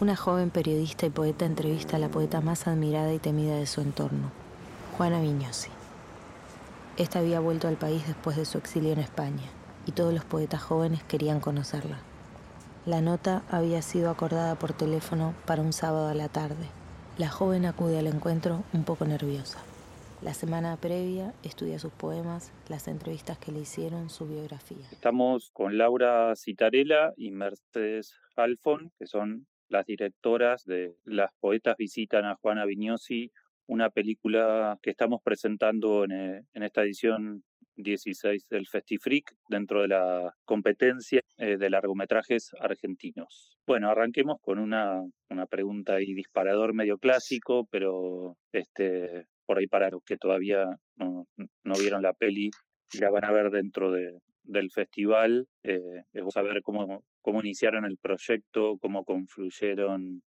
una joven periodista y poeta entrevista a la poeta más admirada y temida de su entorno, Juana Viñosi. Esta había vuelto al país después de su exilio en España y todos los poetas jóvenes querían conocerla. La nota había sido acordada por teléfono para un sábado a la tarde. La joven acude al encuentro un poco nerviosa. La semana previa estudia sus poemas, las entrevistas que le hicieron, su biografía. Estamos con Laura Citarella y Mercedes Alfon, que son las directoras de Las Poetas Visitan a Juana Vignosi, una película que estamos presentando en, eh, esta edición 16 del Festifreak dentro de la competencia eh, de largometrajes argentinos. Bueno, arranquemos con una, una pregunta y disparador medio clásico, pero este, por ahí para los que todavía no, vieron la peli la van a ver dentro de, del festival, eh, es saber cómo, cómo iniciaron el proyecto, cómo confluyeron.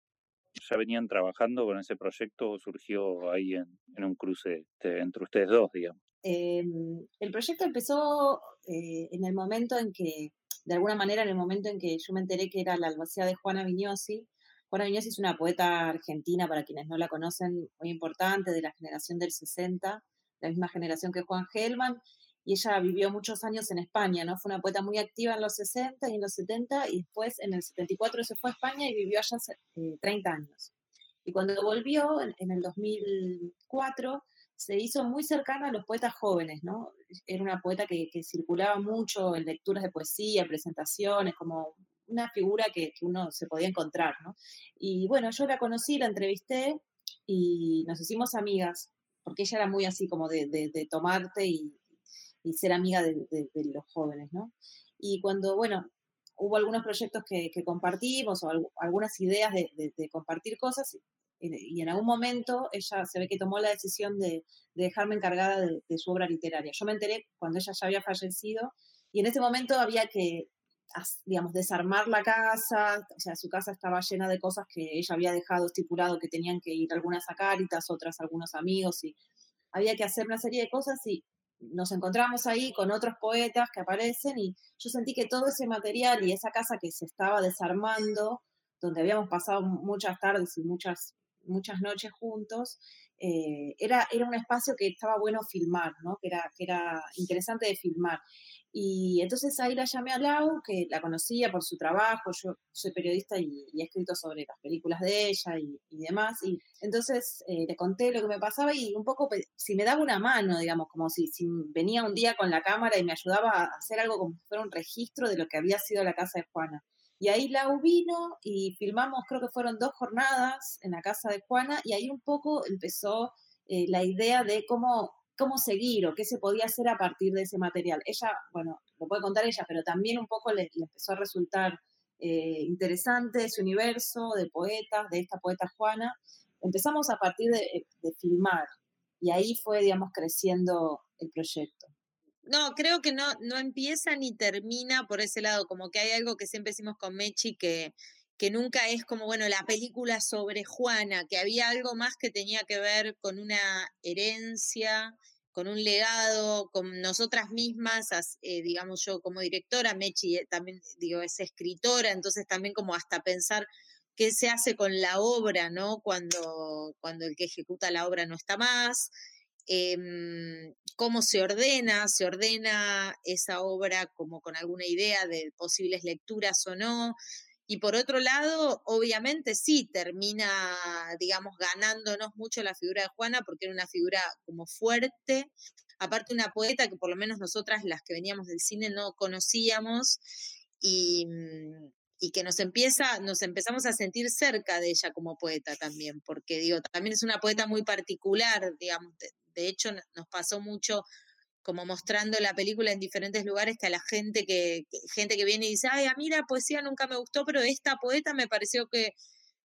¿Ya venían trabajando con ese proyecto o surgió ahí en, un cruce este, entre ustedes dos, digamos? Em, el proyecto empezó eh, en el momento en que, de alguna manera, en el momento en que yo me enteré que era la albacea de Juana Vignosi, Juana Viñas es una poeta argentina, para quienes no la conocen, muy importante, de la generación del 60, la misma generación que Juan Gelman, y ella vivió muchos años en España, ¿no? Fue una poeta muy activa en los 60 y en los 70, y después en el 74 se fue a España y vivió allá 30 eh, años. Y cuando volvió, en, el 2004, se hizo muy cercana a los poetas jóvenes, ¿no? Era una poeta que, que circulaba mucho en lecturas de poesía, presentaciones, como una figura que, uno se podía encontrar, ¿no? Y bueno, yo la conocí, la entrevisté y nos hicimos amigas, porque ella era muy así como de, tomarte y, ser amiga de, los jóvenes, ¿no? Y cuando, bueno, hubo algunos proyectos que, compartimos o algunas ideas de, compartir cosas y en algún momento ella se ve que tomó la decisión de, dejarme encargada de, su obra literaria. Yo me enteré cuando ella ya había fallecido y en ese momento había que digamos, desarmar la casa, o sea, su casa estaba llena de cosas que ella había dejado estipulado que tenían que ir algunas a Cáritas, otras algunos amigos, y había que hacer una serie de cosas y nos encontramos ahí con otros poetas que aparecen y yo sentí que todo ese material y esa casa que se estaba desarmando, donde habíamos pasado muchas tardes y muchas, muchas noches juntos, eh, era, era un espacio que estaba bueno filmar, ¿no? que, era, que era interesante de filmar. Y entonces ahí la llamé a Lau, que la conocía por su trabajo, yo soy periodista y, he escrito sobre las películas de ella y, demás, y entonces eh, le conté lo que me pasaba y un poco si me daba una mano, digamos, como si, si, venía un día con la cámara y me ayudaba a hacer algo como si fuera un registro de lo que había sido la casa de Juana. Y ahí Lau vino y filmamos, creo que fueron dos jornadas en la casa de Juana, y ahí un poco empezó eh, la idea de cómo cómo seguir o qué se podía hacer a partir de ese material. Ella, bueno, lo puede contar ella, pero también un poco le, empezó a resultar eh, interesante ese universo de poetas, de esta poeta Juana. Empezamos a partir de, de filmar y ahí fue, digamos, creciendo el proyecto. No, creo que no, no empieza ni termina por ese lado, como que hay algo que siempre decimos con Mechi que que nunca es como, bueno, la película sobre Juana, que había algo más que tenía que ver con una herencia, con un legado, con nosotras mismas, eh, digamos yo como directora, Mechi eh, también, digo, es escritora, entonces también como hasta pensar qué se hace con la obra, ¿no? Cuando, cuando el que ejecuta la obra no está más, em, cómo se ordena, se ordena esa obra como con alguna idea de posibles lecturas o no, y por otro lado, obviamente sí, termina, digamos, ganándonos mucho la figura de Juana porque era una figura como fuerte, aparte una poeta que por lo menos nosotras las que veníamos del cine no conocíamos y, mm, y que nos empieza, nos empezamos a sentir cerca de ella como poeta también, porque digo, también es una poeta muy particular, digamos, de hecho nos pasó mucho como mostrando la película en diferentes lugares que a la gente que, gente que viene y dice, ay, a mí poesía nunca me gustó, pero esta poeta me pareció que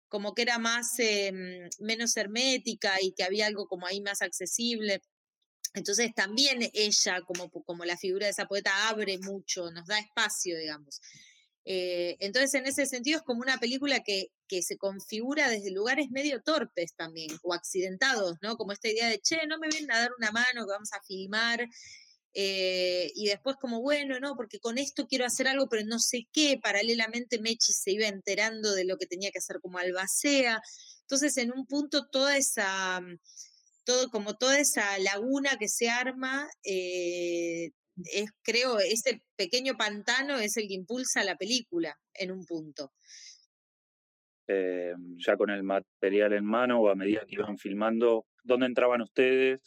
como que era más, em, menos hermética y que había algo como ahí más accesible. Entonces también ella, como, como la figura de esa poeta, abre mucho, nos da espacio, digamos. Eh, entonces, en ese sentido, es como una película que, que, se configura desde lugares medio torpes también, o accidentados, ¿no? Como esta idea de, che, no me vienen a dar una mano, que vamos a filmar. eh, y después como, bueno, no, porque con esto quiero hacer algo, pero no sé qué, paralelamente Mechi se iba enterando de lo que tenía que hacer como albacea, entonces en un punto toda esa, mm, todo, como toda esa laguna que se arma, eh, es, creo, ese pequeño pantano es el que impulsa la película en un punto. Eh, ya con el material en mano o a medida que iban filmando, ¿dónde entraban ustedes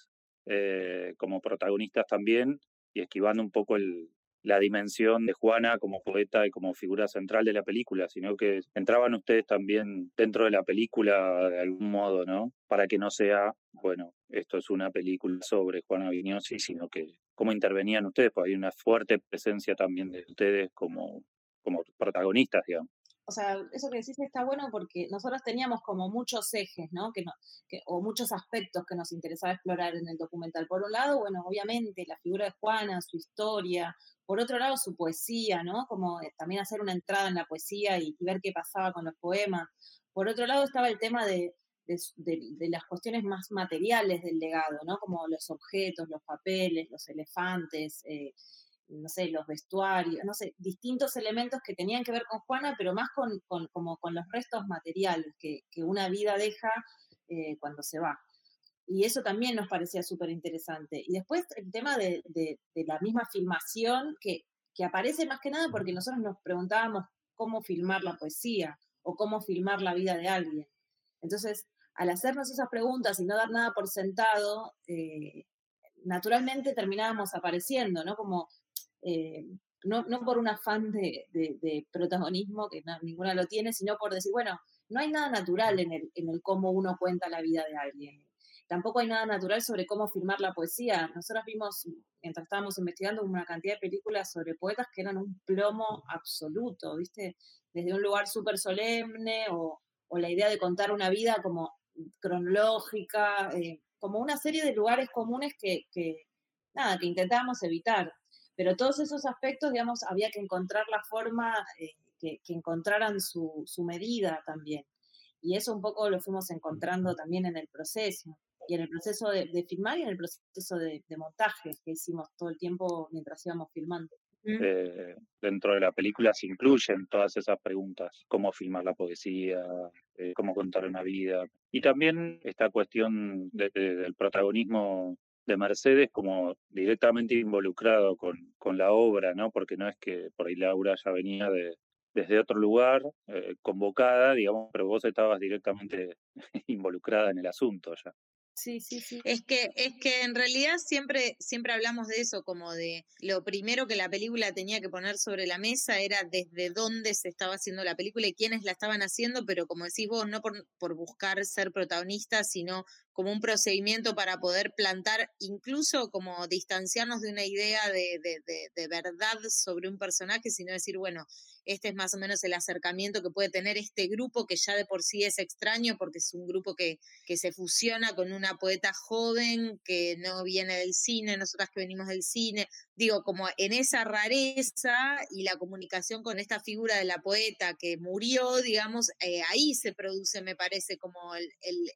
eh, como protagonistas también y esquivando un poco el, la dimensión de Juana como poeta y como figura central de la película, sino que entraban ustedes también dentro de la película de algún modo, ¿no? Para que no sea, bueno, esto es una película sobre Juana Vignosi, sino que cómo intervenían ustedes, pues hay una fuerte presencia también de ustedes como, como protagonistas, digamos o sea, eso que decís está bueno porque nosotros teníamos como muchos ejes, ¿no? Que, no, que o muchos aspectos que nos interesaba explorar en el documental. Por un lado, bueno, obviamente la figura de Juana, su historia. Por otro lado, su poesía, ¿no? Como eh, también hacer una entrada en la poesía y, ver qué pasaba con los poemas. Por otro lado, estaba el tema de, de, las cuestiones más materiales del legado, ¿no? Como los objetos, los papeles, los elefantes, eh, no sé, los vestuarios, no sé, distintos elementos que tenían que ver con Juana, pero más con, como con los restos materiales que, una vida deja eh, cuando se va. Y eso también nos parecía súper interesante. Y después el tema de, la misma filmación, que, que aparece más que nada porque nosotros nos preguntábamos cómo filmar la poesía o cómo filmar la vida de alguien. Entonces, al hacernos esas preguntas y no dar nada por sentado, eh, naturalmente terminábamos apareciendo, ¿no? Como eh, no, no, por un afán de, protagonismo, que ninguna lo tiene, sino por decir, bueno, no hay nada natural en el, cómo uno cuenta la vida de alguien. Tampoco hay nada natural sobre cómo filmar la poesía. Nosotros vimos, mientras estábamos investigando, una cantidad de películas sobre poetas que eran un plomo absoluto, ¿viste? Desde un lugar súper solemne o, o, la idea de contar una vida como cronológica, eh, como una serie de lugares comunes que, que, nada, que intentábamos evitar. Pero todos esos aspectos, digamos, había que encontrar la forma eh, que, encontraran su, medida también. Y eso un poco lo fuimos encontrando también en el proceso. Y en el proceso de, filmar y en el proceso de, montaje que hicimos todo el tiempo mientras íbamos filmando. Eh, dentro de la película se incluyen todas esas preguntas, cómo filmar la poesía, eh, cómo contar una vida. Y también esta cuestión del protagonismo de Mercedes como directamente involucrado con, con, la obra, ¿no? Porque no es que por ahí Laura ya venía de, desde otro lugar, eh, convocada, digamos, pero vos estabas directamente involucrada en el asunto ya. Sí, sí, sí. Es que, es que en realidad siempre, siempre hablamos de eso, como de lo primero que la película tenía que poner sobre la mesa era desde dónde se estaba haciendo la película y quiénes la estaban haciendo, pero como decís vos, no por, por buscar ser protagonista, sino como un procedimiento para poder plantar, incluso como distanciarnos de una idea de, de, verdad sobre un personaje, sino decir, bueno, este es más o menos el acercamiento que puede tener este grupo que ya de por sí es extraño porque es un grupo que, que se fusiona con una poeta joven que no viene del cine, nosotras que venimos del cine, digo, como en esa rareza y la comunicación con esta figura de la poeta que murió, digamos, eh, ahí se produce, me parece, como el,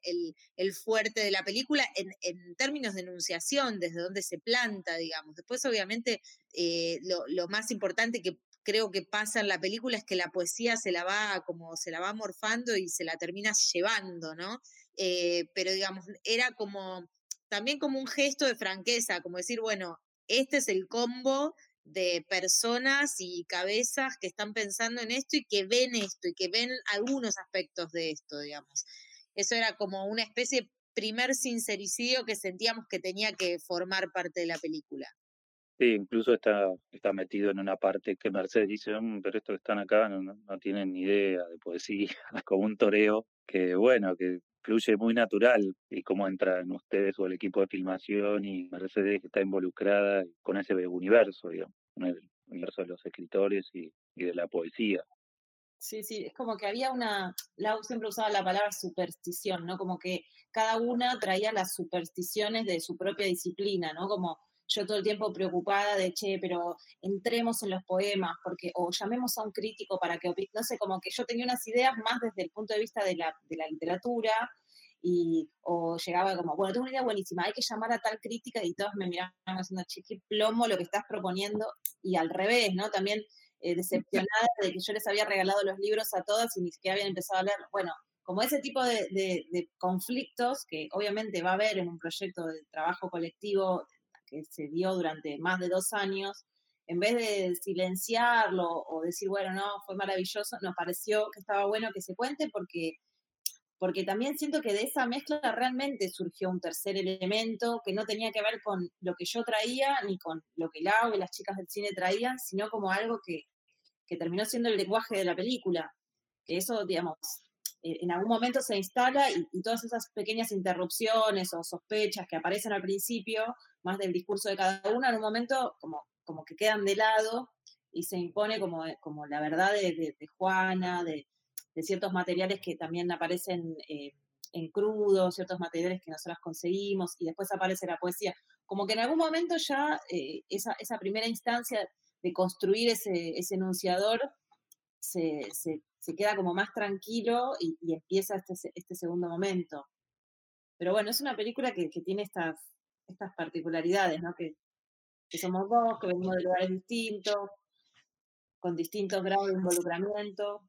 el, el, fuerte de la película en, en, términos de enunciación, desde donde se planta, digamos. Después, obviamente, eh, lo, lo, más importante que creo que pasa en la película es que la poesía se la va como se la va morfando y se la termina llevando, ¿no? Eh, pero digamos, era como también como un gesto de franqueza, como decir, bueno, este es el combo de personas y cabezas que están pensando en esto y que ven esto y que ven algunos aspectos de esto, digamos. Eso era como una especie de primer sincericidio que sentíamos que tenía que formar parte de la película. Sí, incluso está, está metido en una parte que Mercedes dice, mm, pero estos que están acá no, no, tienen ni idea de poesía, como un toreo, que bueno, que fluye muy natural y cómo entran ustedes o el equipo de filmación y Mercedes que está involucrada con ese universo, digamos, el universo de los escritores y, de la poesía. Sí, sí, es como que había una, Lau siempre usaba la palabra superstición, ¿no? Como que cada una traía las supersticiones de su propia disciplina, ¿no? Como yo todo el tiempo preocupada de, che, pero entremos en los poemas, porque, o llamemos a un crítico para que, no sé, como que yo tenía unas ideas más desde el punto de vista de la, de la literatura, y, o llegaba como, bueno, tengo una idea buenísima, hay que llamar a tal crítica y todos me miraban haciendo, chiqui plomo lo que estás proponiendo, y al revés, ¿no? También eh, decepcionada de que yo les había regalado los libros a todas y ni siquiera habían empezado a leer. Bueno, como ese tipo de, conflictos que obviamente va a haber en un proyecto de trabajo colectivo que se dio durante más de dos años, en vez de silenciarlo o decir, bueno, no, fue maravilloso, nos pareció que estaba bueno que se cuente porque porque también siento que de esa mezcla realmente surgió un tercer elemento que no tenía que ver con lo que yo traía ni con lo que Lau y las chicas del cine traían, sino como algo que, terminó siendo el lenguaje de la película. Que eso, digamos, en algún momento se instala y, todas esas pequeñas interrupciones o sospechas que aparecen al principio, más del discurso de cada una, en un momento como, como que quedan de lado y se impone como, como la verdad de, de Juana, de, ciertos materiales que también aparecen eh, en crudo, ciertos materiales que nosotros conseguimos, y después aparece la poesía. Como que en algún momento ya eh, esa, esa, primera instancia de construir ese, ese enunciador se, se, queda como más tranquilo y, empieza este, este segundo momento. Pero bueno, es una película que, que tiene estas, estas particularidades, ¿no? Que, somos dos, que venimos de lugares distintos, con distintos grados de involucramiento.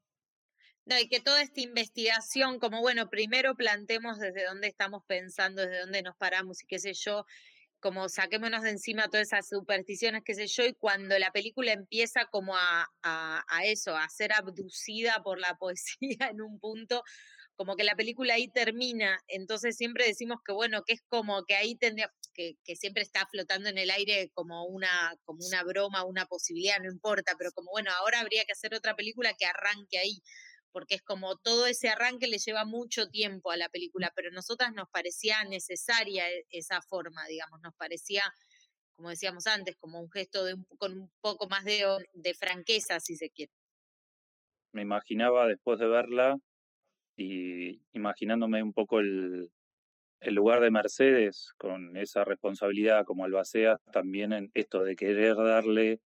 No, y que toda esta investigación, como bueno, primero plantemos desde dónde estamos pensando, desde dónde nos paramos y qué sé yo, como saquémonos de encima todas esas supersticiones, qué sé yo, y cuando la película empieza como a, a, a eso, a ser abducida por la poesía en un punto, como que la película ahí termina, entonces siempre decimos que bueno, que es como que ahí tendría, que, que, siempre está flotando en el aire como una, como una broma, una posibilidad, no importa, pero como bueno, ahora habría que hacer otra película que arranque ahí porque es como todo ese arranque le lleva mucho tiempo a la película, pero a nosotras nos parecía necesaria e, esa forma, digamos, nos parecía, como decíamos antes, como un gesto de con un poco más de, de franqueza, si se quiere. Me imaginaba después de verla y imaginándome un poco el, el lugar de Mercedes con esa responsabilidad como albacea también en esto de querer darle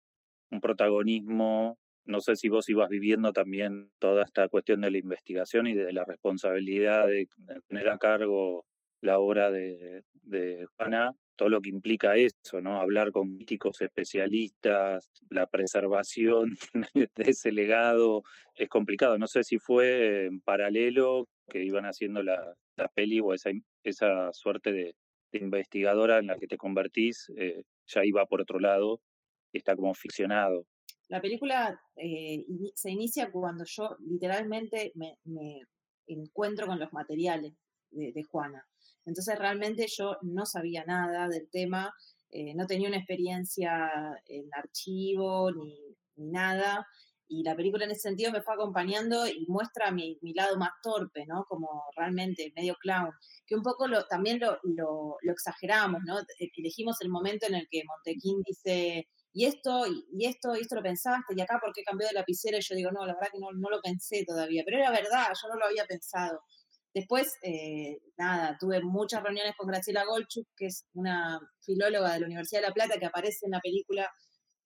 un protagonismo no sé si vos ibas viviendo también toda esta cuestión de la investigación y de la responsabilidad de tener a cargo la obra de, de Juana, todo lo que implica eso, ¿no? Hablar con críticos especialistas, la preservación de ese legado, es complicado. No sé si fue en paralelo que iban haciendo la, la peli o esa, esa suerte de, investigadora en la que te convertís, eh, ya iba por otro lado y está como ficcionado. La película eh, se inicia cuando yo literalmente me, encuentro con los materiales de, Juana. Entonces realmente yo no sabía nada del tema, eh, no tenía una experiencia en archivo ni, nada. Y la película en ese sentido me fue acompañando y muestra mi, lado más torpe, ¿no? Como realmente medio clown. Que un poco lo, también lo, lo, lo exageramos, ¿no? Elegimos el momento en el que Montequín dice, y esto, y esto, y esto lo pensaste, y acá por qué cambió de lapicera, y yo digo, no, la verdad que no, no lo pensé todavía, pero era verdad, yo no lo había pensado. Después, eh, nada, tuve muchas reuniones con Graciela Golchuk, que es una filóloga de la Universidad de La Plata, que aparece en la película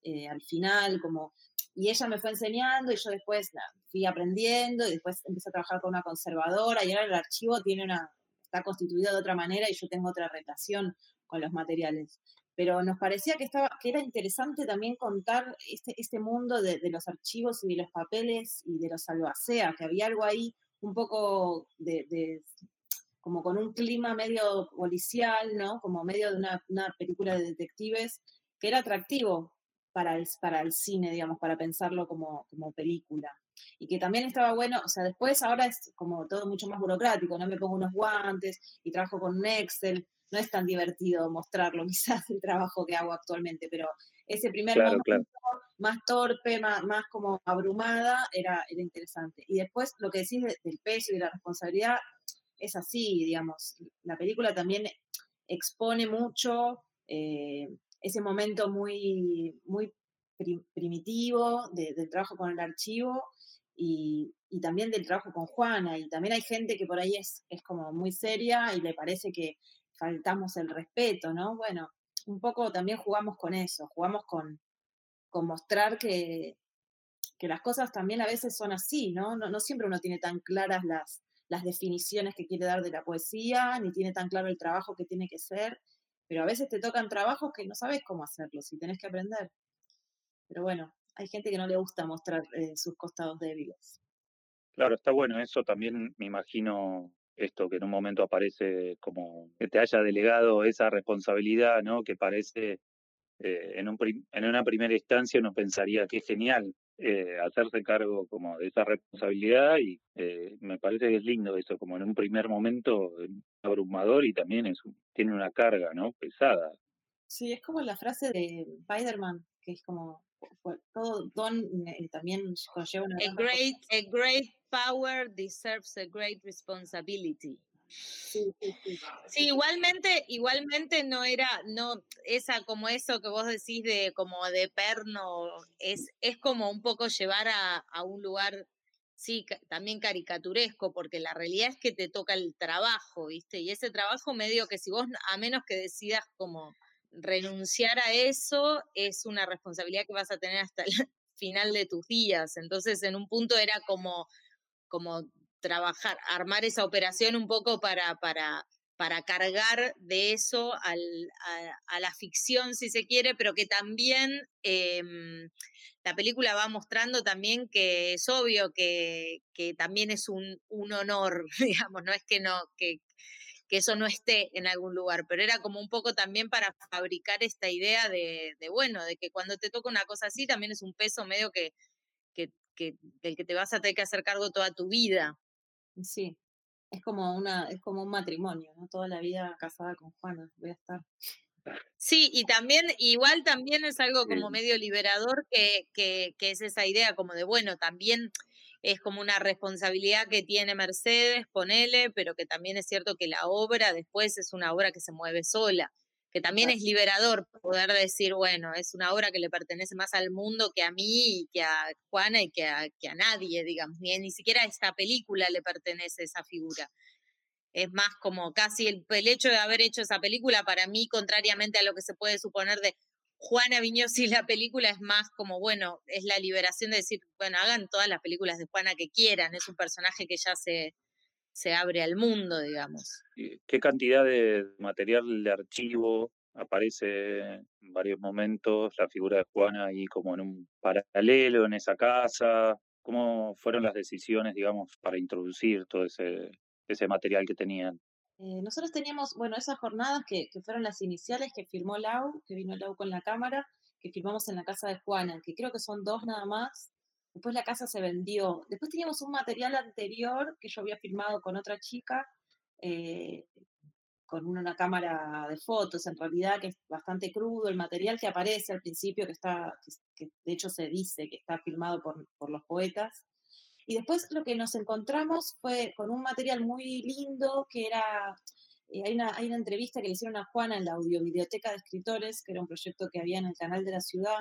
eh, al final, como, y ella me fue enseñando, y yo después fui aprendiendo, y después empecé a trabajar con una conservadora, y ahora el archivo tiene una, está constituido de otra manera, y yo tengo otra relación con los materiales pero nos parecía que, estaba, que era interesante también contar este, este mundo de, los archivos y de los papeles y de los albacea, que había algo ahí un poco de, como con un clima medio policial, ¿no? Como medio de una, película de detectives, que era atractivo para el, para el cine, digamos, para pensarlo como, como película. Y que también estaba bueno, o sea, después ahora es como todo mucho más burocrático, ¿no? Me pongo unos guantes y trabajo con un Excel, no es tan divertido mostrarlo quizás el trabajo que hago actualmente, pero ese primer momento más torpe, más, más, como abrumada, era, era interesante. Y después lo que decís del peso y de la responsabilidad es así, digamos. La película también expone mucho eh, ese momento muy, muy primitivo del trabajo con el archivo y, y, también del trabajo con Juana. Y también hay gente que por ahí es, es como muy seria y le parece que faltamos el respeto, ¿no? Bueno, un poco también jugamos con eso, jugamos con, con mostrar que, que las cosas también a veces son así, ¿no? ¿no? Siempre uno tiene tan claras las, las definiciones que quiere dar de la poesía, ni tiene tan claro el trabajo que tiene que ser, pero a veces te tocan trabajos que no sabes cómo hacerlos y tenés que aprender. Pero bueno, hay gente que no le gusta mostrar eh, sus costados débiles. Claro, está bueno eso. También me imagino esto que en un momento aparece como que te haya delegado esa responsabilidad, ¿no? Que parece eh, en, un en una primera instancia uno pensaría que es genial eh, hacerse cargo como de esa responsabilidad y eh, me parece que es lindo eso, como en un primer momento abrumador y también es tiene una carga, ¿no? Pesada. Sí, es como la frase de Spider-Man, que es como todo don también conlleva una... A great, a great power deserves a great responsibility. Sí, igualmente, igualmente no era, no, esa como eso que vos decís de como de perno, es, es como un poco llevar a, a un lugar, sí, también caricaturesco, porque la realidad es que te toca el trabajo, ¿viste? Y ese trabajo medio que si vos, a menos que decidas como renunciar a eso, es una responsabilidad que vas a tener hasta el final de tus días. Entonces, en un punto era como, como trabajar, armar esa operación un poco para, para, para cargar de eso al, a, la ficción, si se quiere, pero que también em, la película va mostrando también que es obvio que, que también es un, un, honor, digamos, no es que no, que, que eso no esté en algún lugar, pero era como un poco también para fabricar esta idea de, de bueno, de que cuando te toca una cosa así también es un peso medio que, que, que, del que te vas a tener que hacer cargo toda tu vida. Sí, es como una, es como un matrimonio, ¿no? Toda la vida casada con Juana, voy a estar. Sí, y también, igual también es algo como medio liberador que, que, que es esa idea como de, bueno, también es como una responsabilidad que tiene Mercedes, ponele, pero que también es cierto que la obra después es una obra que se mueve sola que también es liberador poder decir, bueno, es una obra que le pertenece más al mundo que a mí y que a Juana y que a, que a nadie, digamos, ni, ni siquiera a esta película le pertenece esa figura. Es más como casi el, el hecho de haber hecho esa película, para mí, contrariamente a lo que se puede suponer de Juana Viñosi, la película es más como, bueno, es la liberación de decir, bueno, hagan todas las películas de Juana que quieran, es un personaje que ya se, se abre al mundo, digamos. ¿Qué cantidad de material de archivo aparece en varios momentos la figura de Juana ahí como en un paralelo en esa casa? ¿Cómo fueron las decisiones, digamos, para introducir todo ese, ese material que tenían? Eh, nosotros teníamos, bueno, esas jornadas que, que, fueron las iniciales que firmó Lau, que vino Lau con la cámara, que firmamos en la casa de Juana, que creo que son dos nada más, Después la casa se vendió. Después teníamos un material anterior que yo había filmado con otra chica, eh, con una cámara de fotos, en realidad, que es bastante crudo, el material que aparece al principio, que está, que, de hecho se dice que está filmado por, por los poetas. Y después lo que nos encontramos fue con un material muy lindo, que era eh, hay, una, hay, una, entrevista que le hicieron a Juana en la Audiobiblioteca de Escritores, que era un proyecto que había en el canal de la ciudad,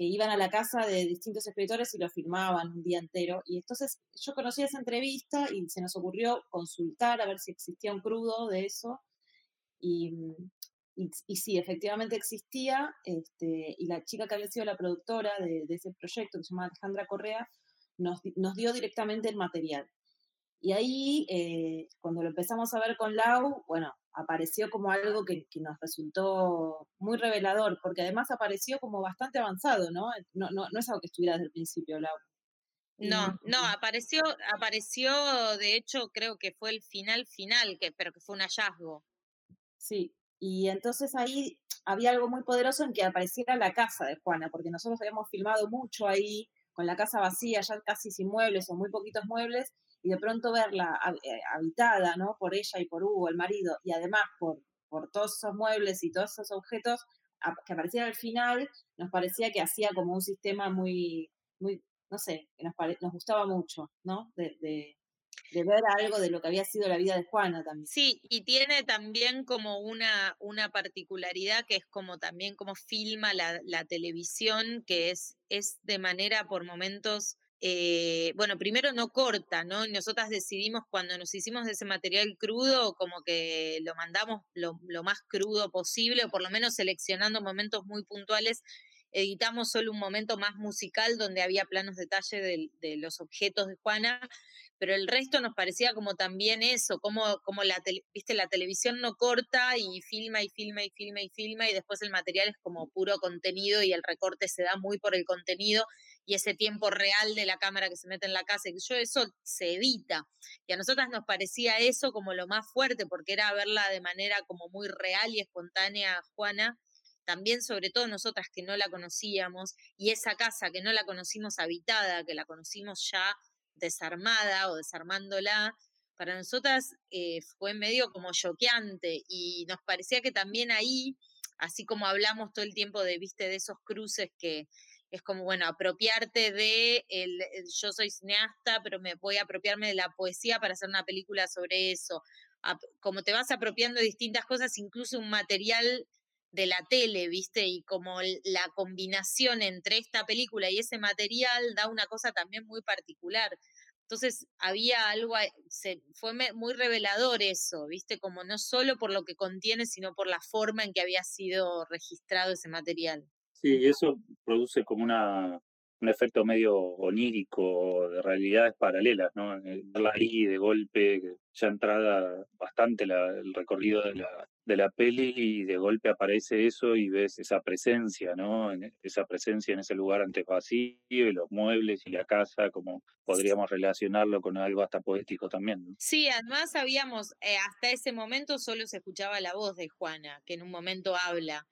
que iban a la casa de distintos escritores y lo firmaban un día entero. Y entonces yo conocí esa entrevista y se nos ocurrió consultar a ver si existía un crudo de eso. Y, y, sí, efectivamente existía. Este, y la chica que había sido la productora de, ese proyecto, que se llama Alejandra Correa, nos, nos dio directamente el material. Y ahí, eh, cuando lo empezamos a ver con Lau, bueno, apareció como algo que, nos resultó muy revelador, porque además apareció como bastante avanzado, ¿no? No, no, no es algo que estuviera desde el principio, Lau. No, no, apareció, apareció, de hecho, creo que fue el final final, que, pero que fue un hallazgo. Sí, y entonces ahí había algo muy poderoso en que apareciera la casa de Juana, porque nosotros habíamos filmado mucho ahí, con la casa vacía, ya casi sin muebles o muy poquitos muebles, y de pronto verla eh, habitada, ¿no? Por ella y por Hugo, el marido, y además por, por todos esos muebles y todos esos objetos que aparecían al final, nos parecía que hacía como un sistema muy, muy no sé, que nos, nos gustaba mucho, ¿no? De, de, de, ver algo de lo que había sido la vida de Juana también. Sí, y tiene también como una, una particularidad que es como también como filma la, la televisión, que es, es de manera por momentos eh, bueno, primero no corta, ¿no? Nosotras decidimos cuando nos hicimos ese material crudo, como que lo mandamos lo, más crudo posible, o por lo menos seleccionando momentos muy puntuales editamos solo un momento más musical donde había planos detalle de, de los objetos de Juana, pero el resto nos parecía como también eso, como, como la, viste, la televisión no corta y filma y filma y filma y filma y después el material es como puro contenido y el recorte se da muy por el contenido y ese tiempo real de la cámara que se mete en la casa, yo eso se evita. Y a nosotras nos parecía eso como lo más fuerte, porque era verla de manera como muy real y espontánea Juana, también sobre todo nosotras que no la conocíamos, y esa casa que no la conocimos habitada, que la conocimos ya desarmada o desarmándola, para nosotras eh, fue medio como choqueante y nos parecía que también ahí, así como hablamos todo el tiempo de, viste, de esos cruces que es como, bueno, apropiarte de, el, yo soy cineasta, pero me voy a apropiarme de la poesía para hacer una película sobre eso. como te vas apropiando de distintas cosas, incluso un material de la tele, ¿viste? Y como la combinación entre esta película y ese material da una cosa también muy particular. Entonces había algo, se, fue muy revelador eso, ¿viste? Como no solo por lo que contiene, sino por la forma en que había sido registrado ese material. Sí, eso produce como una, un efecto medio onírico de realidades paralelas, ¿no? Eh, verla ahí de golpe, ya entrada bastante el recorrido de la, de la peli y de golpe aparece eso y ves esa presencia, ¿no? Esa presencia en ese lugar antes vacío y los muebles y la casa, como podríamos relacionarlo con algo hasta poético también. Sí, además habíamos, eh, hasta ese momento solo se escuchaba la voz de Juana, que en un momento habla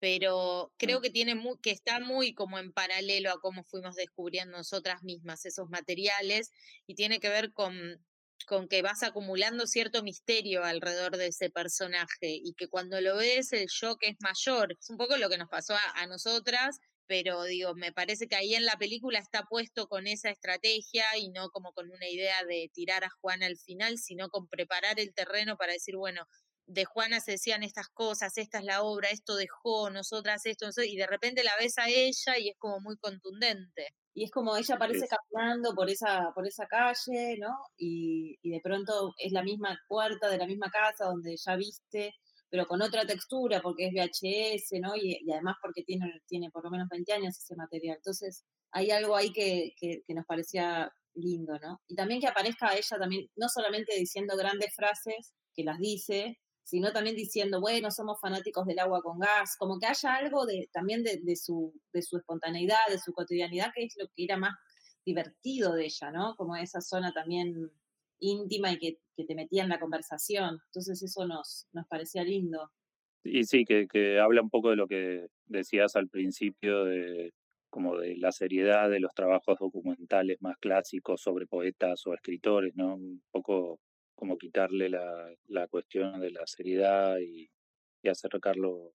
pero creo mm. que tiene que está muy como en paralelo a cómo fuimos descubriendo nosotras mismas esos materiales y tiene que ver con con que vas acumulando cierto misterio alrededor de ese personaje y que cuando lo ves el shock es mayor. Es un poco lo que nos pasó a, a nosotras, pero digo, me parece que ahí en la película está puesto con esa estrategia y no como con una idea de tirar a Juan al final, sino con preparar el terreno para decir, bueno, de Juana se decían estas cosas, esta es la obra, esto dejó, nosotras esto, y de repente la ves a ella y es como muy contundente. Y es como ella aparece caminando por esa, por esa calle, ¿no? Y, y de pronto es la misma puerta de la misma casa donde ya viste, pero con otra textura, porque es VHS, ¿no? Y, y, además porque tiene, tiene por lo menos 20 años ese material. Entonces, hay algo ahí que, que, que nos parecía lindo, ¿no? Y también que aparezca ella también, no solamente diciendo grandes frases, que las dice, sino también diciendo, bueno, somos fanáticos del agua con gas, como que haya algo de, también de, su, de su espontaneidad, de su cotidianidad, que es lo que era más divertido de ella, ¿no? Como esa zona también íntima y que, te metía en la conversación. Entonces eso nos, nos parecía lindo. Y sí, que, que habla un poco de lo que decías al principio de como de la seriedad de los trabajos documentales más clásicos sobre poetas o escritores, ¿no? Un poco como quitarle la, la cuestión de la seriedad y, acercarlo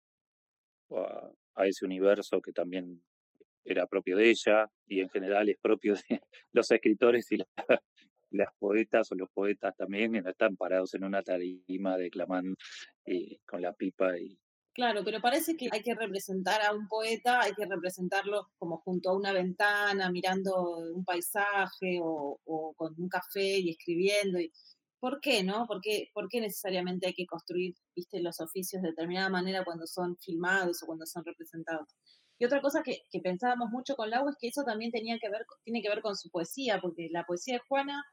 a, a, ese universo que también era propio de ella y en general es propio de los escritores y las poetas o los poetas también no están parados en una tarima declamando y, con la pipa y Claro, pero parece que hay que representar a un poeta, hay que representarlo como junto a una ventana, mirando un paisaje o, o con un café y escribiendo. Y, ¿Por qué, no? ¿Por qué, ¿Por qué necesariamente hay que construir, viste, los oficios de determinada manera cuando son filmados o cuando son representados? Y otra cosa que, que pensábamos mucho con Lau es que eso también tenía que ver, tiene que ver con su poesía, porque la poesía de Juana,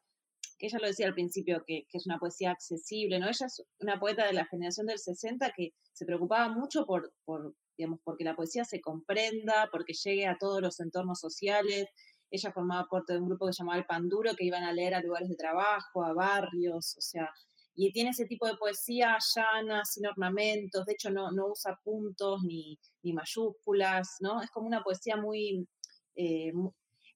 que ella lo decía al principio, que, es una poesía accesible, ¿no? Ella es una poeta de la generación del 60 que se preocupaba mucho por, por digamos, porque la poesía se comprenda, porque llegue a todos los entornos sociales, ella formaba parte de un grupo que se llamaba El Panduro, que iban a leer a lugares de trabajo, a barrios, o sea, y tiene ese tipo de poesía llana, sin ornamentos, de hecho no, no usa puntos ni, ni mayúsculas, ¿no? Es como una poesía muy, eh,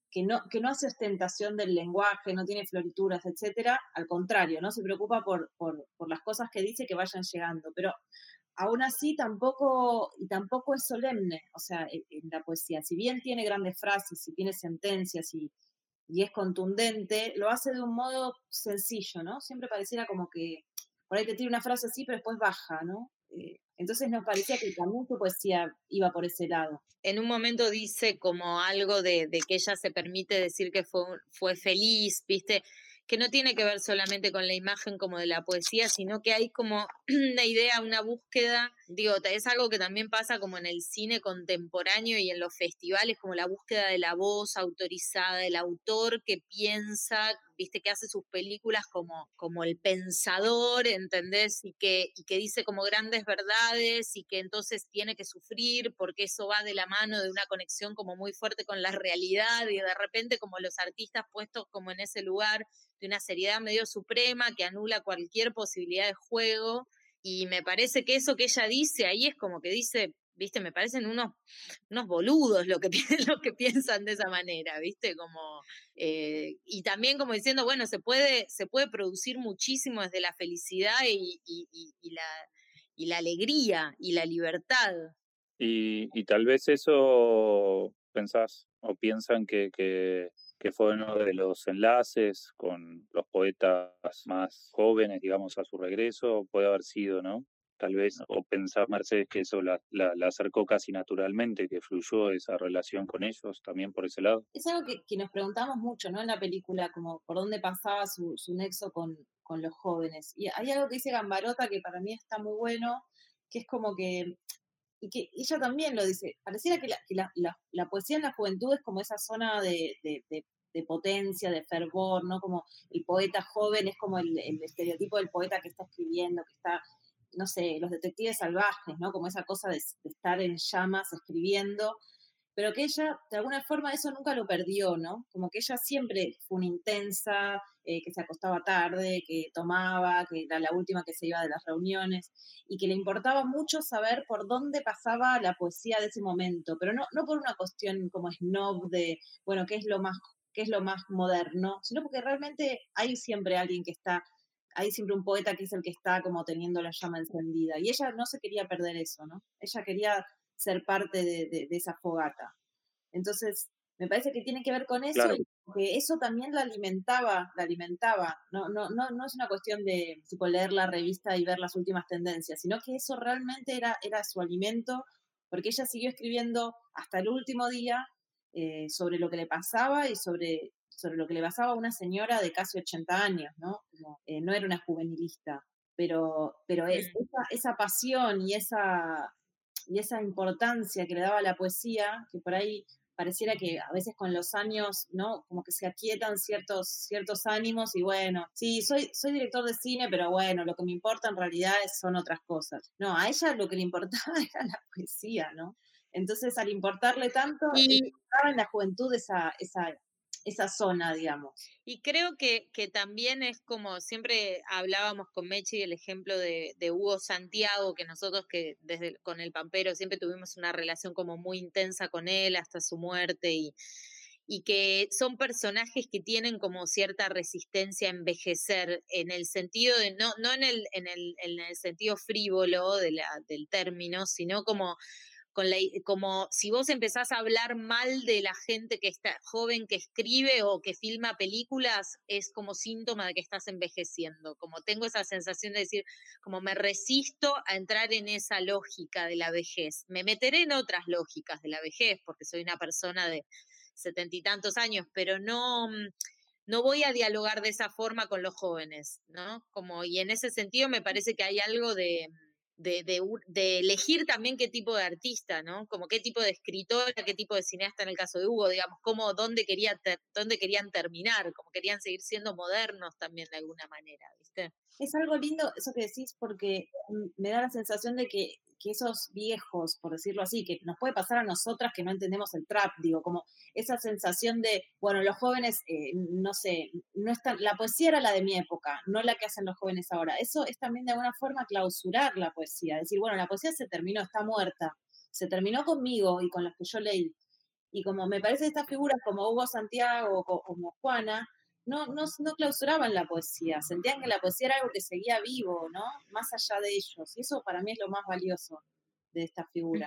que, no, que no hace ostentación del lenguaje, no tiene florituras, etcétera, al contrario, ¿no? Se preocupa por, por, por las cosas que dice que vayan llegando, pero aún así tampoco, tampoco es solemne, o sea, en, la poesía. Si bien tiene grandes frases, y tiene sentencias y, es contundente, lo hace de un modo sencillo, ¿no? Siempre pareciera como que por ahí te tiene una frase así, pero después baja, ¿no? Eh, entonces nos parecía que también su poesía iba por ese lado. En un momento dice como algo de, de que ella se permite decir que fue, fue feliz, ¿viste? Que no tiene que ver solamente con la imagen como de la poesía, sino que hay como una idea, una búsqueda digo, es algo que también pasa como en el cine contemporáneo y en los festivales, como la búsqueda de la voz autorizada, del autor que piensa, viste, que hace sus películas como, como el pensador, ¿entendés? Y que, y que dice como grandes verdades y que entonces tiene que sufrir porque eso va de la mano de una conexión como muy fuerte con la realidad y de repente como los artistas puestos como en ese lugar de una seriedad medio suprema que anula cualquier posibilidad de juego y me parece que eso que ella dice ahí es como que dice, viste, me parecen unos, unos boludos lo que, lo que piensan de esa manera, viste, como, eh, y también como diciendo, bueno, se puede, se puede producir muchísimo desde la felicidad y, la, y la alegría y la libertad. Y, y tal vez eso pensás o piensan que, que que fue uno de los enlaces con los poetas más jóvenes, digamos, a su regreso, puede haber sido, ¿no? Tal vez, o pensar Mercedes que eso la, la, acercó casi naturalmente, que fluyó esa relación con ellos también por ese lado. Es algo que, que nos preguntamos mucho, ¿no? En la película, como por dónde pasaba su, su nexo con, con los jóvenes. Y hay algo que dice Gambarota que para mí está muy bueno, que es como que y que ella también lo dice, pareciera que la, la, la, poesía en la juventud es como esa zona de, de, potencia, de fervor, ¿no? Como el poeta joven es como el, el, estereotipo del poeta que está escribiendo, que está, no sé, los detectives salvajes, ¿no? Como esa cosa de estar en llamas escribiendo, pero que ella, de alguna forma, eso nunca lo perdió, ¿no? Como que ella siempre fue una intensa, eh, que se acostaba tarde, que tomaba, que era la última que se iba de las reuniones, y que le importaba mucho saber por dónde pasaba la poesía de ese momento, pero no, no por una cuestión como snob de, bueno, qué es lo más qué es lo más moderno, sino porque realmente hay siempre alguien que está, hay siempre un poeta que es el que está como teniendo la llama encendida. Y ella no se quería perder eso, ¿no? Ella quería ser parte de, esa fogata. Entonces, me parece que tiene que ver con eso, porque eso también la alimentaba, la alimentaba. No, no, no, no es una cuestión de tipo, leer la revista y ver las últimas tendencias, sino que eso realmente era, era su alimento, porque ella siguió escribiendo hasta el último día eh, sobre lo que le pasaba y sobre, sobre lo que le pasaba a una señora de casi 80 años, ¿no? Eh, no era una juvenilista, pero, pero es, esa, esa pasión y esa, y esa importancia que le daba la poesía, que por ahí pareciera que a veces con los años, ¿no? Como que se aquietan ciertos, ciertos ánimos y bueno, sí, soy, soy director de cine, pero bueno, lo que me importa en realidad son otras cosas. No, a ella lo que le importaba era la poesía, ¿no? Entonces, al importarle tanto, estaba en la juventud esa, esa esa zona, digamos. Y creo que, que también es como siempre hablábamos con Mechi el ejemplo de, Hugo Santiago, que nosotros que desde con el Pampero siempre tuvimos una relación como muy intensa con él hasta su muerte y, y que son personajes que tienen como cierta resistencia a envejecer en el sentido de, no, no en el, en el, en el sentido frívolo de la, del término, sino como con la, como si vos empezás a hablar mal de la gente que está joven que escribe o que filma películas, es como síntoma de que estás envejeciendo. Como tengo esa sensación de decir, como me resisto a entrar en esa lógica de la vejez. Me meteré en otras lógicas de la vejez, porque soy una persona de setenta y tantos años, pero no, mm, no voy a dialogar de esa forma con los jóvenes, ¿no? Como, y en ese sentido me parece que hay algo de de, de, de, elegir también qué tipo de artista, ¿no? Como qué tipo de escritora, qué tipo de cineasta en el caso de Hugo, digamos, cómo, dónde, quería dónde querían terminar, como querían seguir siendo modernos también de alguna manera, ¿viste? Es algo lindo eso que decís porque me da la sensación de que que esos viejos, por decirlo así, que nos puede pasar a nosotras que no entendemos el trap, digo, como esa sensación de, bueno, los jóvenes, eh, no sé, no están, la poesía era la de mi época, no la que hacen los jóvenes ahora. Eso es también de alguna forma clausurar la poesía, decir, bueno, la poesía se terminó, está muerta, se terminó conmigo y con las que yo leí. Y como me parece estas figuras como Hugo Santiago o como Juana, no, no, no clausuraban la poesía, sentían que la poesía era algo que seguía vivo, ¿no? Más allá de ellos. Y eso para mí es lo más valioso de esta figura.